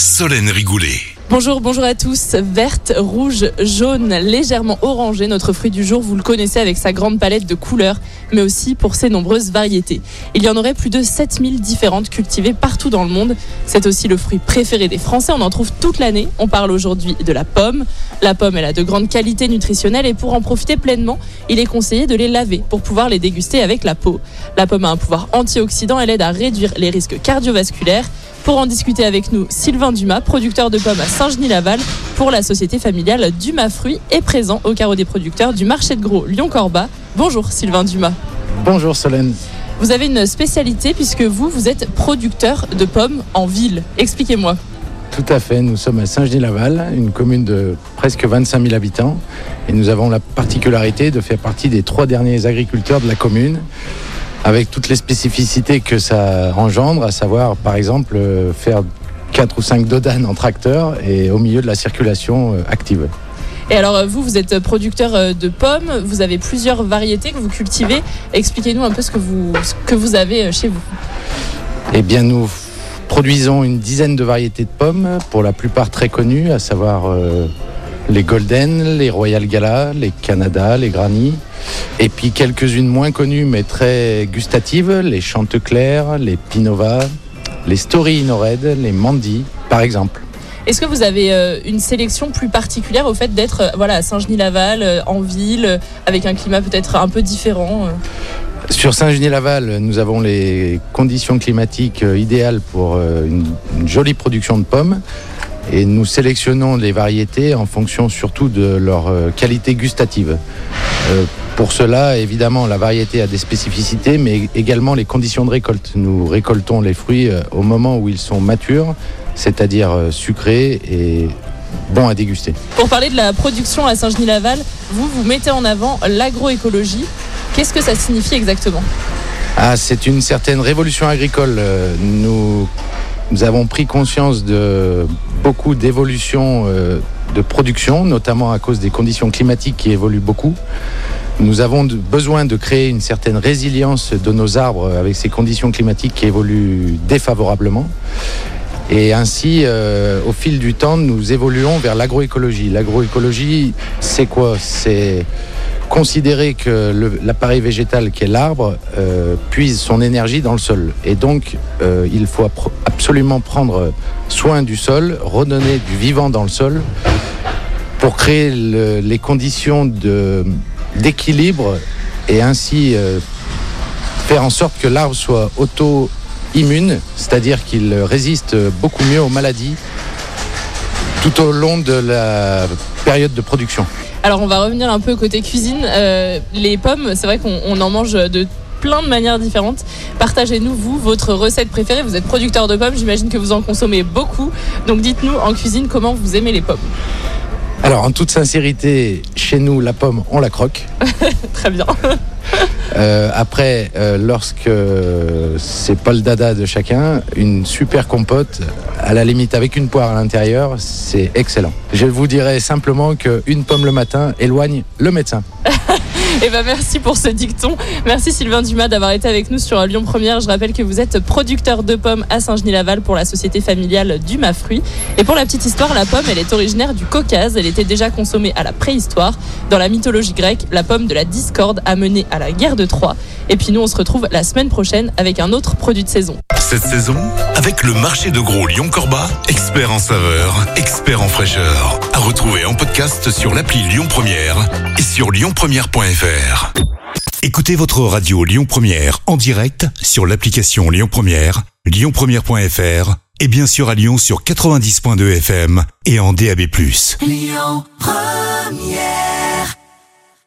Solène Rigoulet. Bonjour, bonjour à tous. Verte, rouge, jaune, légèrement orangé, notre fruit du jour, vous le connaissez avec sa grande palette de couleurs, mais aussi pour ses nombreuses variétés. Il y en aurait plus de 7000 différentes cultivées partout dans le monde. C'est aussi le fruit préféré des Français, on en trouve toute l'année. On parle aujourd'hui de la pomme. La pomme, elle a de grandes qualités nutritionnelles et pour en profiter pleinement, il est conseillé de les laver pour pouvoir les déguster avec la peau. La pomme a un pouvoir antioxydant, elle aide à réduire les risques cardiovasculaires. Pour en discuter avec nous, Sylvain Dumas, producteur de pommes à Saint-Genis-Laval pour la société familiale Dumas Fruits est présent au carreau des producteurs du marché de gros Lyon-Corba. Bonjour Sylvain Dumas. Bonjour Solène. Vous avez une spécialité puisque vous, vous êtes producteur de pommes en ville. Expliquez-moi. Tout à fait, nous sommes à Saint-Genis-Laval, une commune de presque 25 000 habitants, et nous avons la particularité de faire partie des trois derniers agriculteurs de la commune avec toutes les spécificités que ça engendre, à savoir par exemple euh, faire 4 ou 5 dodanes en tracteur et au milieu de la circulation euh, active. Et alors euh, vous, vous êtes producteur de pommes, vous avez plusieurs variétés que vous cultivez. Expliquez-nous un peu ce que vous, ce que vous avez chez vous. Eh bien nous produisons une dizaine de variétés de pommes, pour la plupart très connues, à savoir les Golden, les Royal Gala, les Canada, les Granny. Et puis quelques-unes moins connues mais très gustatives, les Chanteclair, les Pinova, les Story Inored, les Mandy, par exemple. Est-ce que vous avez euh, une sélection plus particulière au fait d'être euh, voilà, à Saint-Genis-Laval, euh, en ville, avec un climat peut-être un peu différent sur Saint-Genis-Laval, nous avons les conditions climatiques idéales pour une, jolie production de pommes. Et nous sélectionnons les variétés en fonction surtout de leur qualité gustative. Pour cela, évidemment, la variété a des spécificités, mais également les conditions de récolte. Nous récoltons les fruits euh, au moment où ils sont matures, c'est-à-dire euh, sucrés et bons à déguster. Pour parler de la production à Saint-Genis-Laval, vous, vous mettez en avant l'agroécologie. Qu'est-ce que ça signifie exactement? Ah, C'est une certaine révolution agricole. Euh, nous, nous avons pris conscience de beaucoup d'évolutions de production, notamment à cause des conditions climatiques qui évoluent beaucoup. Nous avons besoin de créer une certaine résilience de nos arbres avec ces conditions climatiques qui évoluent défavorablement. Et ainsi, euh, au fil du temps, nous évoluons vers l'agroécologie. L'agroécologie, c'est quoi? C'est considérer que l'appareil végétal qui est l'arbre euh, puise son énergie dans le sol. Et donc, euh, il faut absolument prendre soin du sol, redonner du vivant dans le sol pour créer les conditions d'équilibre et ainsi euh, faire en sorte que l'arbre soit auto-immune, c'est-à-dire qu'il résiste beaucoup mieux aux maladies tout au long de la période de production. Alors on va revenir un peu côté cuisine. Euh, les pommes, c'est vrai qu'on en mange de plein de manières différentes. Partagez-nous, vous, votre recette préférée. Vous êtes producteur de pommes, j'imagine que vous en consommez beaucoup. Donc dites-nous en cuisine comment vous aimez les pommes. Alors, en toute sincérité, chez nous, la pomme, on la croque. Très bien. Euh, après, euh, lorsque c'est pas le dada de chacun, une super compote, à la limite avec une poire à l'intérieur, c'est excellent. Je vous dirais simplement qu'une pomme le matin éloigne le médecin. Et eh ben merci pour ce dicton. Merci Sylvain Dumas d'avoir été avec nous sur Lyon Première. Je rappelle que vous êtes producteur de pommes à Saint-Genis-Laval pour la société familiale Dumas Fruits. Et pour la petite histoire, la pomme, elle est originaire du Caucase. Elle était déjà consommée à la préhistoire. Dans la mythologie grecque, la pomme de la discorde a mené à la guerre de Troie. Et puis nous, on se retrouve la semaine prochaine avec un autre produit de saison. Cette saison, avec le marché de gros Lyon-Corba, expert en saveur, expert en fraîcheur. À retrouver en podcast sur l'appli Lyon Première et sur lyonpremière.fr. Écoutez votre radio Lyon Première en direct sur l'application Lyon Première, lyonpremière.fr et bien sûr à Lyon sur 90.2 FM et en DAB+. Lyon Première